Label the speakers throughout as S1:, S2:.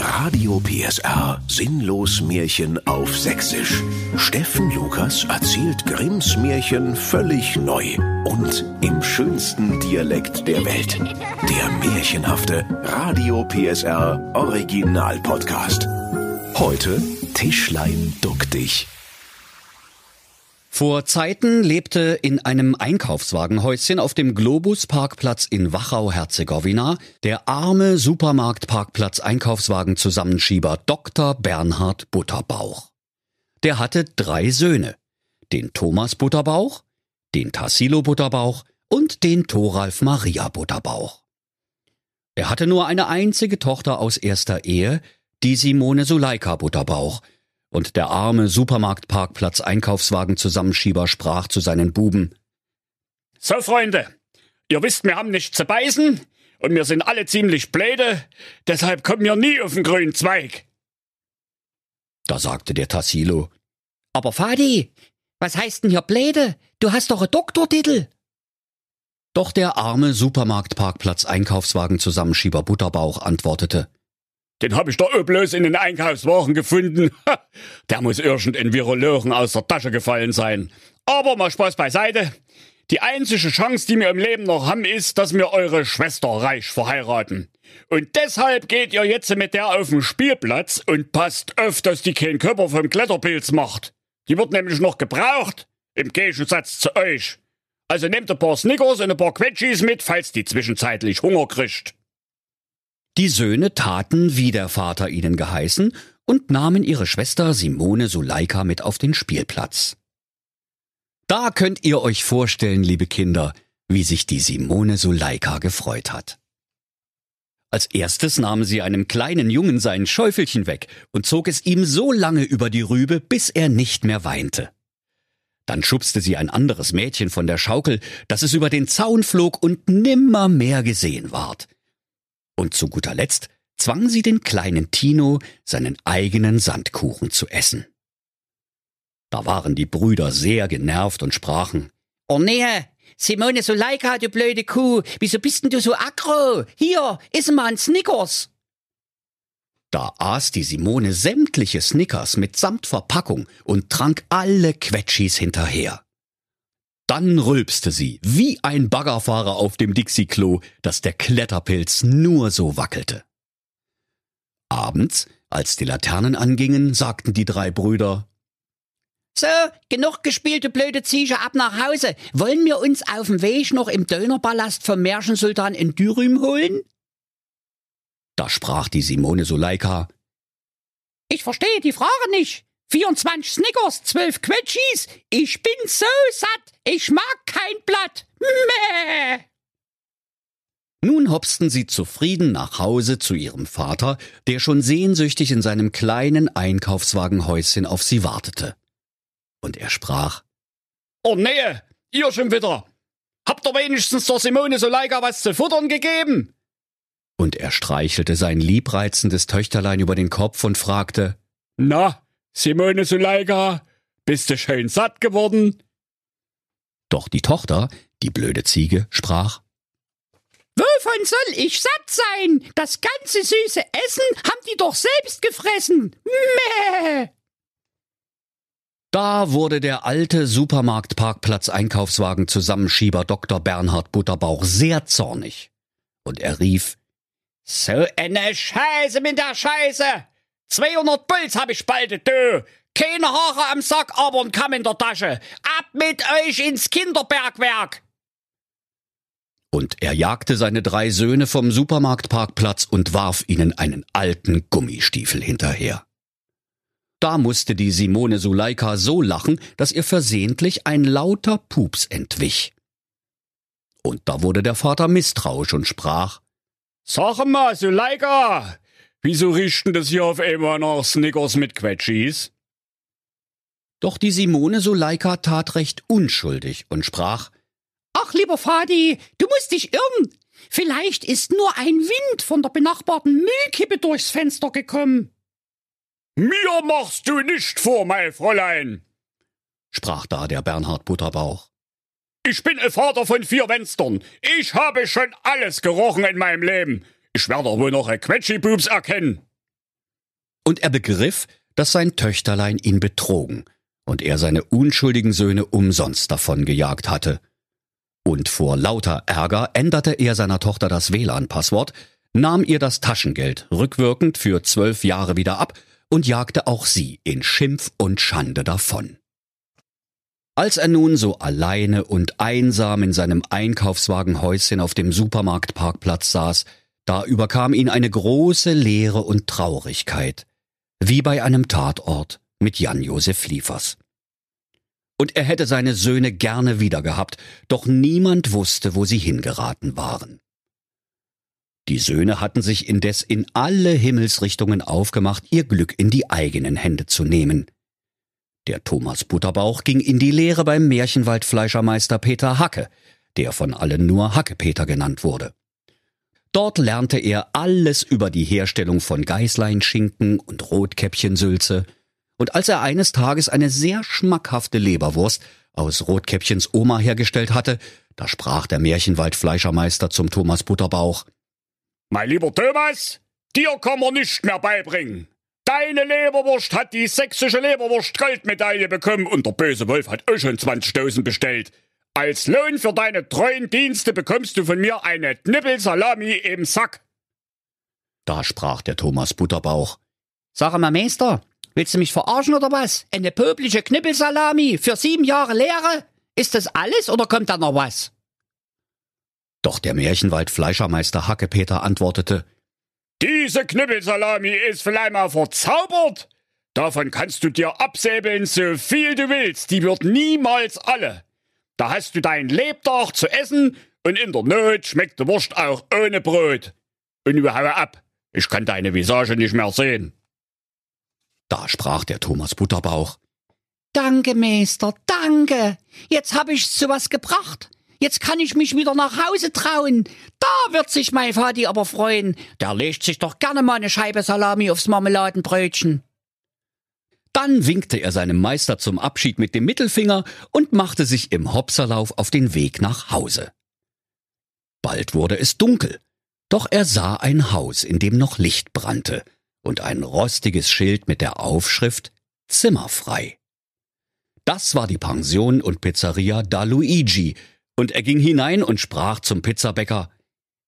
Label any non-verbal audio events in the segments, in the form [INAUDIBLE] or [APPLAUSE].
S1: Radio PSR Sinnlos Märchen auf Sächsisch. Steffen Lukas erzählt Grimms Märchen völlig neu und im schönsten Dialekt der Welt. Der märchenhafte Radio PSR Original Podcast. Heute Tischlein duck dich.
S2: Vor Zeiten lebte in einem Einkaufswagenhäuschen auf dem Globus-Parkplatz in Wachau-Herzegowina der arme Supermarkt-Parkplatz-Einkaufswagen-Zusammenschieber Dr. Bernhard Butterbauch. Der hatte drei Söhne. Den Thomas Butterbauch, den Tassilo Butterbauch und den Thoralf Maria Butterbauch. Er hatte nur eine einzige Tochter aus erster Ehe, die Simone Suleika Butterbauch – und der arme Supermarktparkplatz Einkaufswagen-Zusammenschieber sprach zu seinen Buben.
S3: So, Freunde, ihr wisst, wir haben nichts zu beißen und wir sind alle ziemlich bläde, deshalb kommen wir nie auf den grünen Zweig.
S2: Da sagte der Tassilo. Aber Fadi, was heißt denn hier bläde? Du hast doch einen Doktortitel. Doch der arme Supermarktparkplatz Einkaufswagen-Zusammenschieber Butterbauch antwortete.
S3: Den hab ich doch bloß in den Einkaufswagen gefunden. [LAUGHS] Der muss irgendein Virologen aus der Tasche gefallen sein. Aber mal Spaß beiseite. Die einzige Chance, die wir im Leben noch haben, ist, dass wir eure Schwester reich verheiraten. Und deshalb geht ihr jetzt mit der auf den Spielplatz und passt auf, dass die keinen Körper vom Kletterpilz macht. Die wird nämlich noch gebraucht. Im Gegensatz zu euch. Also nehmt ein paar Snickers und ein paar Quetschis mit, falls die zwischenzeitlich Hunger kriegt.
S2: Die Söhne taten, wie der Vater ihnen geheißen, und nahmen ihre Schwester Simone Suleika mit auf den Spielplatz. Da könnt ihr euch vorstellen, liebe Kinder, wie sich die Simone Suleika gefreut hat. Als erstes nahm sie einem kleinen Jungen sein Schäufelchen weg und zog es ihm so lange über die Rübe, bis er nicht mehr weinte. Dann schubste sie ein anderes Mädchen von der Schaukel, dass es über den Zaun flog und nimmer mehr gesehen ward. Und zu guter Letzt zwang sie den kleinen Tino, seinen eigenen Sandkuchen zu essen. Da waren die Brüder sehr genervt und sprachen, Oh nee, Simone Suleika, du blöde Kuh, wieso bist denn du so aggro? Hier, iss mal ein Snickers. Da aß die Simone sämtliche Snickers mitsamt Verpackung und trank alle Quetschis hinterher. Dann rülpste sie, wie ein Baggerfahrer auf dem Dixie-Klo, dass der Kletterpilz nur so wackelte. Abends, als die Laternen angingen, sagten die drei Brüder, so, genug gespielte blöde Ziege ab nach Hause. Wollen wir uns auf dem Weg noch im Dönerpalast vom Märchensultan in Dürüm holen? Da sprach die Simone Suleika. Ich verstehe die Frage nicht. 24 Snickers, 12 Quetschis. Ich bin so satt. Ich mag kein Blatt. Mäh. Nun hopsten sie zufrieden nach Hause zu ihrem Vater, der schon sehnsüchtig in seinem kleinen Einkaufswagenhäuschen auf sie wartete. Und er sprach,
S3: Oh nee, ihr schon wieder. Habt ihr wenigstens der Simone Soleika was zu futtern gegeben?
S2: Und er streichelte sein liebreizendes Töchterlein über den Kopf und fragte,
S3: Na, Simone Suleika, bist du schön satt geworden?
S2: Doch die Tochter, die blöde Ziege, sprach, Wovon soll ich satt sein? Das ganze süße Essen haben die doch selbst gefressen. Mäh! Da wurde der alte Supermarktparkplatz-Einkaufswagen-Zusammenschieber Dr. Bernhard Butterbauch sehr zornig. Und er rief, So eine Scheiße mit der Scheiße! 200 Puls hab ich spaltet, du! Keine Haare am Sack, aber ein Kamm in der Tasche. Ab mit euch ins Kinderbergwerk! Und er jagte seine drei Söhne vom Supermarktparkplatz und warf ihnen einen alten Gummistiefel hinterher. Da musste die Simone Suleika so lachen, dass ihr versehentlich ein lauter Pups entwich. Und da wurde der Vater misstrauisch und sprach,
S3: Sag mal, Suleika, Wieso richten das hier auf einmal nach Snickers mit Quetschis?
S2: Doch die Simone Suleika tat recht unschuldig und sprach, Ach, lieber Fadi, du musst dich irren. Vielleicht ist nur ein Wind von der benachbarten Müllkippe durchs Fenster gekommen.
S3: Mir machst du nicht vor, mein Fräulein, sprach da der Bernhard Butterbauch. Ich bin ein Vater von vier Fenstern. Ich habe schon alles gerochen in meinem Leben. Ich werde wohl noch ein Quetschibubs erkennen.
S2: und er begriff, dass sein Töchterlein ihn betrogen und er seine unschuldigen Söhne umsonst davon gejagt hatte. Und vor lauter Ärger änderte er seiner Tochter das WLAN-Passwort, nahm ihr das Taschengeld rückwirkend für zwölf Jahre wieder ab und jagte auch sie in Schimpf und Schande davon. Als er nun so alleine und einsam in seinem Einkaufswagenhäuschen auf dem Supermarktparkplatz saß, da überkam ihn eine große Leere und Traurigkeit, wie bei einem Tatort mit Jan-Josef Liefers. Und er hätte seine Söhne gerne wiedergehabt, doch niemand wusste, wo sie hingeraten waren. Die Söhne hatten sich indes in alle Himmelsrichtungen aufgemacht, ihr Glück in die eigenen Hände zu nehmen. Der Thomas Butterbauch ging in die Lehre beim Märchenwaldfleischermeister Peter Hacke, der von allen nur Hackepeter genannt wurde. Dort lernte er alles über die Herstellung von Geißleinschinken und Rotkäppchensülze, und als er eines Tages eine sehr schmackhafte Leberwurst aus Rotkäppchens Oma hergestellt hatte, da sprach der Märchenwaldfleischermeister zum Thomas Butterbauch.
S3: Mein lieber Thomas, dir kann man nicht mehr beibringen. Deine Leberwurst hat die sächsische Leberwurst-Goldmedaille bekommen und der böse Wolf hat auch schon 20.000 bestellt. Als Lohn für deine treuen Dienste bekommst du von mir eine Knippelsalami im Sack.
S2: Da sprach der Thomas Butterbauch.
S4: Sag mal, Meister, willst du mich verarschen oder was? Eine pöbliche Knippelsalami für sieben Jahre Lehre? Ist das alles oder kommt da noch was?
S2: Doch der Märchenwald-Fleischermeister Hackepeter antwortete,
S3: diese Knüppelsalami ist vielleicht mal verzaubert. Davon kannst du dir absäbeln, so viel du willst. Die wird niemals alle. Da hast du dein Lebtag zu essen und in der Not schmeckt die Wurst auch ohne Brot. Und haue ab. Ich kann deine Visage nicht mehr sehen.
S2: Da sprach der Thomas Butterbauch.
S4: Danke, Meister, danke. Jetzt hab ich's zu was gebracht. Jetzt kann ich mich wieder nach Hause trauen. Da wird sich mein Vati aber freuen. Der legt sich doch gerne mal eine Scheibe Salami aufs Marmeladenbrötchen.
S2: Dann winkte er seinem Meister zum Abschied mit dem Mittelfinger und machte sich im Hopserlauf auf den Weg nach Hause. Bald wurde es dunkel, doch er sah ein Haus, in dem noch Licht brannte und ein rostiges Schild mit der Aufschrift Zimmerfrei. Das war die Pension und Pizzeria da Luigi, und er ging hinein und sprach zum Pizzabäcker.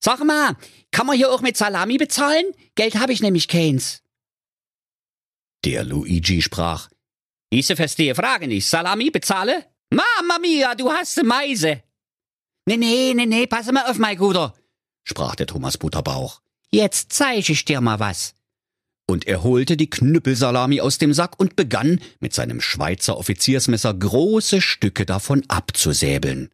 S4: Sag mal, kann man hier auch mit Salami bezahlen? Geld habe ich nämlich keins.
S2: Der Luigi sprach.
S4: Diese verstehe Frage nicht. Salami bezahle? Mama mia, du hast Meise. Nee, nee, nee, nee, pass mal auf, mein Guter, sprach der Thomas Butterbauch. Jetzt zeig ich dir mal was.
S2: Und er holte die Knüppelsalami aus dem Sack und begann, mit seinem Schweizer Offiziersmesser große Stücke davon abzusäbeln.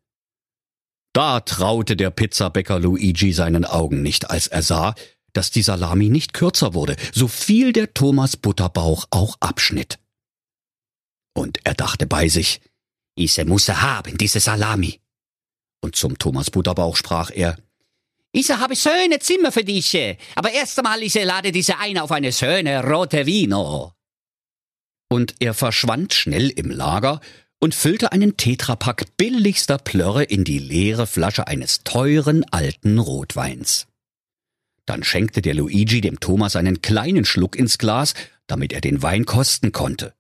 S2: Da traute der Pizzabäcker Luigi seinen Augen nicht, als er sah, dass die Salami nicht kürzer wurde, so viel der Thomas Butterbauch auch abschnitt. Und er dachte bei sich, Ise musse haben, diese Salami. Und zum Thomas Butterbauch sprach er,
S4: Ise habe schöne Zimmer für dich, aber erst einmal Ise lade diese ein auf eine schöne rote Vino.
S2: Und er verschwand schnell im Lager und füllte einen Tetrapack billigster Plörre in die leere Flasche eines teuren alten Rotweins. Dann schenkte der Luigi dem Thomas einen kleinen Schluck ins Glas, damit er den Wein kosten konnte.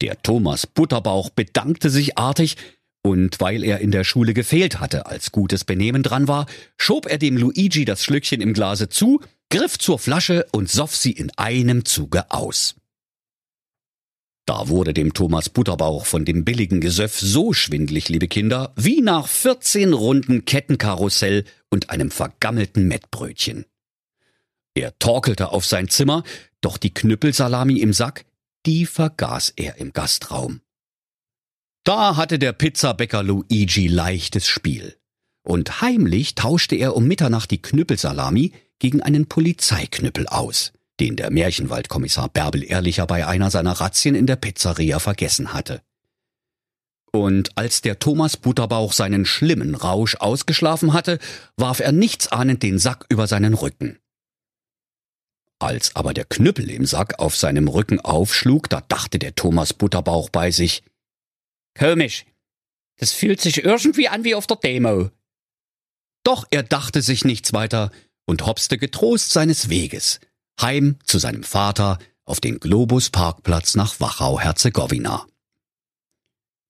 S2: Der Thomas Butterbauch bedankte sich artig, und weil er in der Schule gefehlt hatte, als gutes Benehmen dran war, schob er dem Luigi das Schlückchen im Glase zu, griff zur Flasche und soff sie in einem Zuge aus. Da wurde dem Thomas Butterbauch von dem billigen Gesöff so schwindlig, liebe Kinder, wie nach 14 Runden Kettenkarussell und einem vergammelten Mettbrötchen. Er torkelte auf sein Zimmer, doch die Knüppelsalami im Sack, die vergaß er im Gastraum. Da hatte der Pizzabäcker Luigi leichtes Spiel. Und heimlich tauschte er um Mitternacht die Knüppelsalami gegen einen Polizeiknüppel aus den der Märchenwaldkommissar Bärbel Ehrlicher bei einer seiner Razzien in der Pizzeria vergessen hatte. Und als der Thomas Butterbauch seinen schlimmen Rausch ausgeschlafen hatte, warf er nichtsahnend den Sack über seinen Rücken. Als aber der Knüppel im Sack auf seinem Rücken aufschlug, da dachte der Thomas Butterbauch bei sich,
S4: Komisch, das fühlt sich irgendwie an wie auf der Demo.
S2: Doch er dachte sich nichts weiter und hopste getrost seines Weges, heim zu seinem Vater auf den Globus Parkplatz nach Wachau-Herzegowina.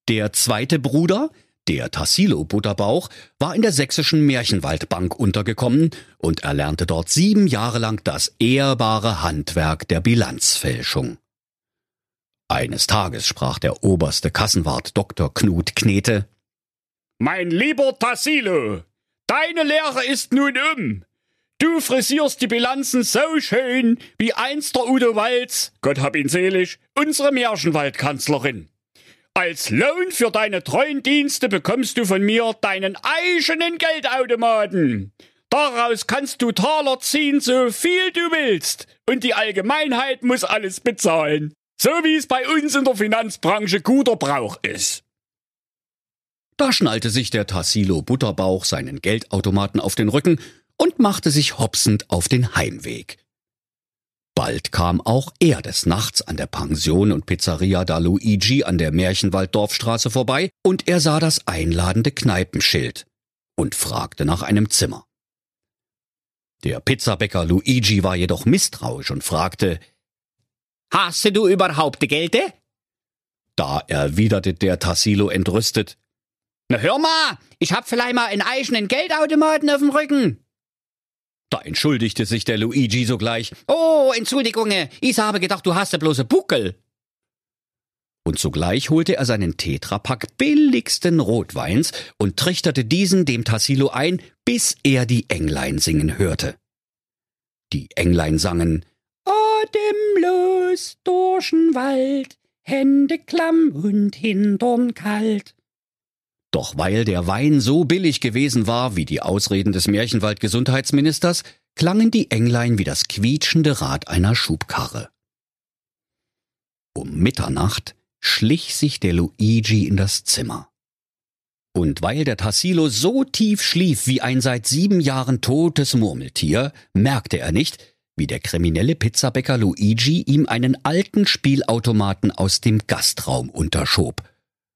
S2: Der zweite Bruder, der Tassilo Butterbauch, war in der sächsischen Märchenwaldbank untergekommen und erlernte dort sieben Jahre lang das ehrbare Handwerk der Bilanzfälschung. Eines Tages sprach der oberste Kassenwart Dr. Knut Knete.
S3: Mein lieber Tassilo, deine Lehre ist nun um. Du frisierst die Bilanzen so schön wie einst der Udo Walz, Gott hab ihn selig, unsere Märchenwaldkanzlerin. Als Lohn für deine treuen Dienste bekommst du von mir deinen eigenen Geldautomaten. Daraus kannst du Taler ziehen, so viel du willst. Und die Allgemeinheit muss alles bezahlen. So wie es bei uns in der Finanzbranche guter Brauch ist.
S2: Da schnallte sich der Tassilo Butterbauch seinen Geldautomaten auf den Rücken und machte sich hopsend auf den Heimweg. Bald kam auch er des Nachts an der Pension und Pizzeria da Luigi an der Märchenwalddorfstraße vorbei und er sah das einladende Kneipenschild und fragte nach einem Zimmer. Der Pizzabäcker Luigi war jedoch misstrauisch und fragte,
S4: Hast du überhaupt Gelde?
S2: Da erwiderte der Tassilo entrüstet.
S4: Na hör mal, ich hab vielleicht mal einen eigenen Geldautomaten auf dem Rücken.
S2: Da entschuldigte sich der Luigi sogleich.
S4: Oh, Entschuldigung, ich habe gedacht, du hast ja bloße Buckel.
S2: Und sogleich holte er seinen Tetrapack billigsten Rotweins und trichterte diesen dem Tassilo ein, bis er die Englein singen hörte. Die Englein sangen
S4: Atemlos durch'n Wald, Hände klamm und Hintern kalt.
S2: Doch weil der Wein so billig gewesen war wie die Ausreden des Märchenwald-Gesundheitsministers, klangen die Englein wie das quietschende Rad einer Schubkarre. Um Mitternacht schlich sich der Luigi in das Zimmer. Und weil der Tassilo so tief schlief wie ein seit sieben Jahren totes Murmeltier, merkte er nicht, wie der kriminelle Pizzabäcker Luigi ihm einen alten Spielautomaten aus dem Gastraum unterschob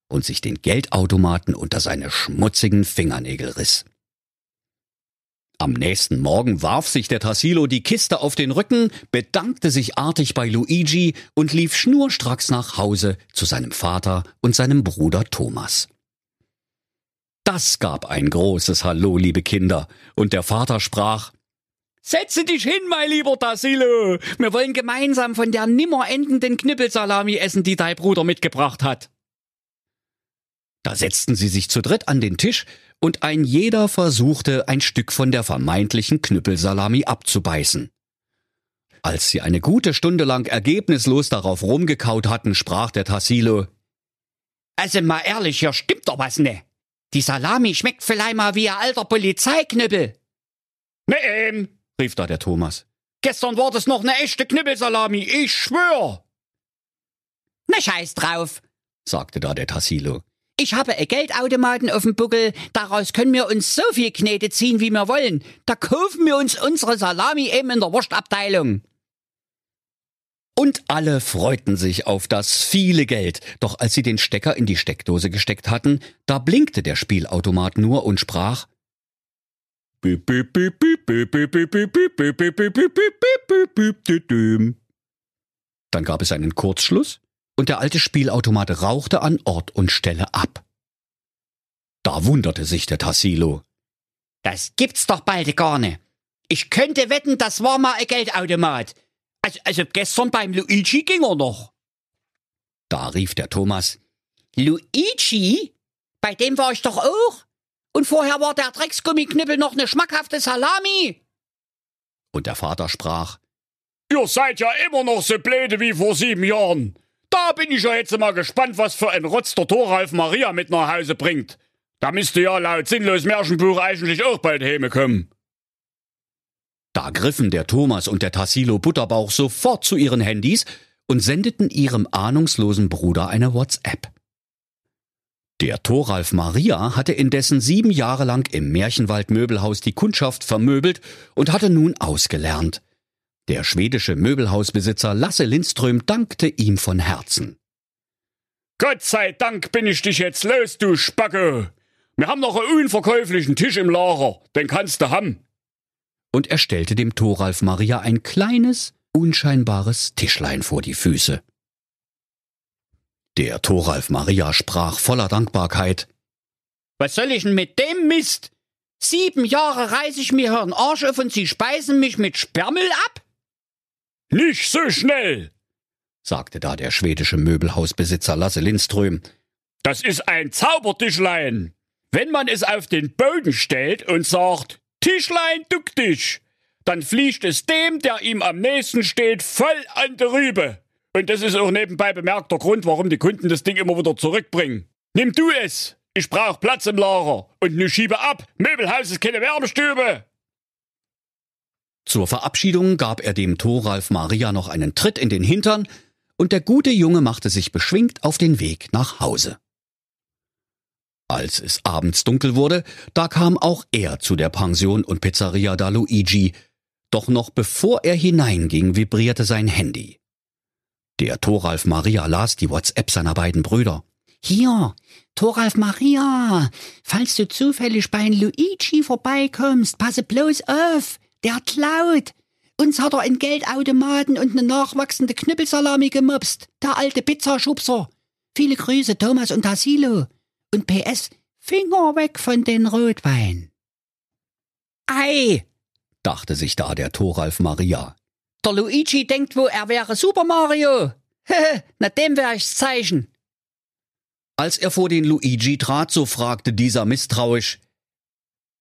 S2: und sich den Geldautomaten unter seine schmutzigen Fingernägel riss. Am nächsten Morgen warf sich der Tassilo die Kiste auf den Rücken, bedankte sich artig bei Luigi und lief schnurstracks nach Hause zu seinem Vater und seinem Bruder Thomas. Das gab ein großes Hallo, liebe Kinder, und der Vater sprach
S4: Setze dich hin, mein lieber Tassilo. Wir wollen gemeinsam von der nimmer endenden Knippelsalami essen, die dein Bruder mitgebracht hat.
S2: Da setzten sie sich zu dritt an den Tisch und ein jeder versuchte, ein Stück von der vermeintlichen Knüppelsalami abzubeißen. Als sie eine gute Stunde lang ergebnislos darauf rumgekaut hatten, sprach der Tassilo.
S4: Also mal ehrlich, hier stimmt doch was ne. Die Salami schmeckt vielleicht mal wie ein alter Polizeiknüppel.
S3: Ne, ähm,
S2: rief da der Thomas.
S3: Gestern war das noch eine echte Knüppelsalami, ich schwör.
S4: Na scheiß drauf,
S2: sagte da der Tassilo.
S4: Ich habe einen Geldautomaten auf dem Buckel, daraus können wir uns so viel Knete ziehen, wie wir wollen. Da kaufen wir uns unsere Salami eben in der Wurstabteilung.
S2: Und alle freuten sich auf das viele Geld, doch als sie den Stecker in die Steckdose gesteckt hatten, da blinkte der Spielautomat nur und sprach dann gab es einen Kurzschluss und der alte Spielautomat rauchte an Ort und Stelle ab. Da wunderte sich der Tassilo.
S4: Das gibt's doch bald gar nicht. Ich könnte wetten, das war mal ein Geldautomat. Also, also gestern beim Luigi ging er noch.
S2: Da rief der Thomas.
S4: Luigi? Bei dem war ich doch auch. Und vorher war der Drecksgummiknippel noch eine schmackhafte Salami.
S2: Und der Vater sprach.
S3: Ihr seid ja immer noch so blöde wie vor sieben Jahren. Da bin ich ja jetzt mal gespannt, was für ein Rotz der Thoralf Maria mit nach Hause bringt. Da müsste ja laut sinnlos Märchenbuch eigentlich auch bald Häme kommen.
S2: Da griffen der Thomas und der Tassilo Butterbauch sofort zu ihren Handys und sendeten ihrem ahnungslosen Bruder eine WhatsApp. Der Thoralf Maria hatte indessen sieben Jahre lang im Märchenwald Möbelhaus die Kundschaft vermöbelt und hatte nun ausgelernt. Der schwedische Möbelhausbesitzer Lasse Lindström dankte ihm von Herzen.
S3: Gott sei Dank bin ich dich jetzt los, du Spacke. Wir haben noch einen unverkäuflichen Tisch im Lager, den kannst du haben.
S2: Und er stellte dem Thoralf Maria ein kleines, unscheinbares Tischlein vor die Füße. Der Thoralf Maria sprach voller Dankbarkeit.
S4: Was soll ich denn mit dem Mist? Sieben Jahre reiß ich mir Hirn Arsch auf und Sie speisen mich mit Sperrmüll ab?
S3: Nicht so schnell,
S2: sagte da der schwedische Möbelhausbesitzer Lasse Lindström.
S3: Das ist ein Zaubertischlein. Wenn man es auf den Boden stellt und sagt, Tischlein, duck dich, dann fliegt es dem, der ihm am nächsten steht, voll an die Rübe. Und das ist auch nebenbei bemerkt der Grund, warum die Kunden das Ding immer wieder zurückbringen. Nimm du es. Ich brauch Platz im Lager. Und nu schiebe ab. Möbelhaus ist keine Wärmestube.
S2: Zur Verabschiedung gab er dem Thoralf Maria noch einen Tritt in den Hintern, und der gute Junge machte sich beschwingt auf den Weg nach Hause. Als es abends dunkel wurde, da kam auch er zu der Pension und Pizzeria da Luigi, doch noch bevor er hineinging, vibrierte sein Handy. Der Thoralf Maria las die WhatsApp seiner beiden Brüder.
S4: Hier, Thoralf Maria, falls du zufällig bei Luigi vorbeikommst, passe bloß auf, der klaut. Uns hat er einen Geldautomaten und eine nachwachsende Knüppelsalami gemobst, der alte Pizzaschubser. Viele Grüße, Thomas und Tassilo. Und PS, Finger weg von den Rotwein. Ei,
S2: dachte sich da der Thoralf Maria.
S4: Der Luigi denkt wo er wäre Super Mario. Na dem wär ich's Zeichen.
S2: Als er vor den Luigi trat, so fragte dieser misstrauisch.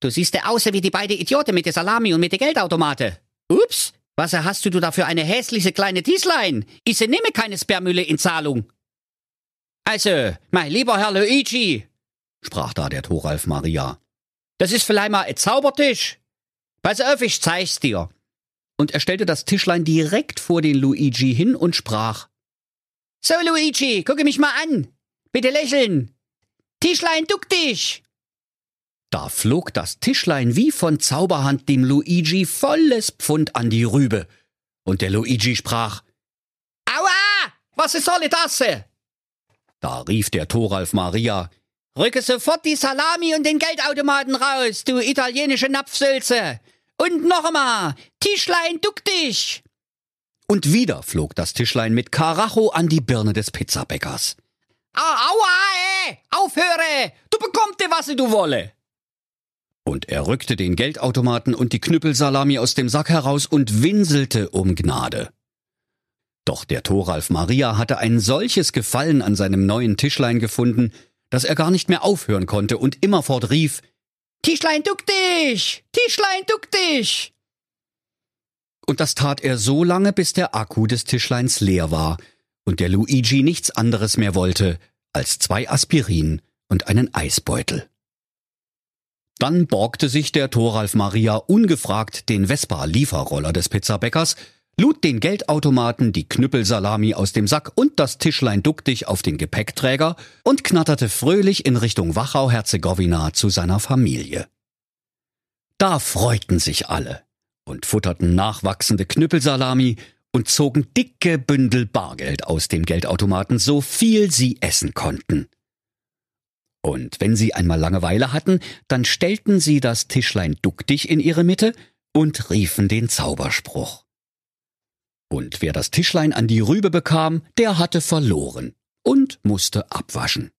S4: Du siehst ja aus wie die beiden Idioten mit der Salami und mit der Geldautomate. Ups, was hast du da für eine hässliche kleine Tieslein? Ich nehme keine Sperrmülle in Zahlung. Also, mein lieber Herr Luigi, sprach da der Thoralf Maria. Das ist vielleicht mal ein Zaubertisch. Pass auf, ich zeig's dir
S2: und er stellte das Tischlein direkt vor den Luigi hin und sprach.
S4: So, Luigi, gucke mich mal an. Bitte lächeln. Tischlein, duck dich.
S2: Da flog das Tischlein wie von Zauberhand dem Luigi volles Pfund an die Rübe. Und der Luigi sprach,
S4: Aua! Was ist soll das?
S2: Da rief der Thoralf Maria,
S4: Rücke sofort die Salami und den Geldautomaten raus, du italienische Napfsülze. Und noch einmal, Tischlein, duck dich!
S2: Und wieder flog das Tischlein mit Karacho an die Birne des Pizzabäckers.
S4: Aua, ey! Aufhöre! Du bekommst dir, was du wolle!
S2: Und er rückte den Geldautomaten und die Knüppelsalami aus dem Sack heraus und winselte um Gnade. Doch der Thoralf Maria hatte ein solches Gefallen an seinem neuen Tischlein gefunden, dass er gar nicht mehr aufhören konnte und immerfort rief,
S4: Tischlein, duck dich! Tischlein, duck dich!
S2: Und das tat er so lange, bis der Akku des Tischleins leer war und der Luigi nichts anderes mehr wollte als zwei Aspirin und einen Eisbeutel. Dann borgte sich der Thoralf Maria ungefragt den Vespa-Lieferroller des Pizzabäckers lud den Geldautomaten, die Knüppelsalami aus dem Sack und das Tischlein ducktig auf den Gepäckträger und knatterte fröhlich in Richtung Wachau-Herzegowina zu seiner Familie. Da freuten sich alle und futterten nachwachsende Knüppelsalami und zogen dicke Bündel Bargeld aus dem Geldautomaten, so viel sie essen konnten. Und wenn sie einmal Langeweile hatten, dann stellten sie das Tischlein ducktig in ihre Mitte und riefen den Zauberspruch. Und wer das Tischlein an die Rübe bekam, der hatte verloren und musste abwaschen.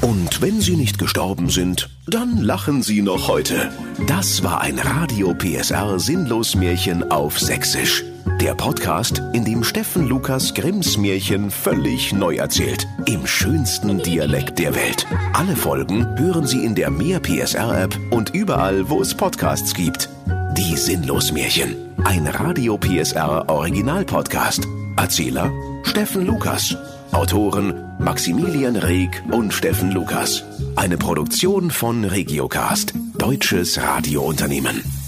S1: Und wenn sie nicht gestorben sind, dann lachen sie noch heute. Das war ein Radio PSR Sinnlos Märchen auf Sächsisch. Der Podcast, in dem Steffen Lukas Grimms Märchen völlig neu erzählt. Im schönsten Dialekt der Welt. Alle Folgen hören Sie in der Mehr PSR App und überall, wo es Podcasts gibt. Die Sinnlos-Märchen. Ein Radio PSR Original Podcast. Erzähler Steffen Lukas. Autoren Maximilian Reg und Steffen Lukas. Eine Produktion von Regiocast. Deutsches Radiounternehmen.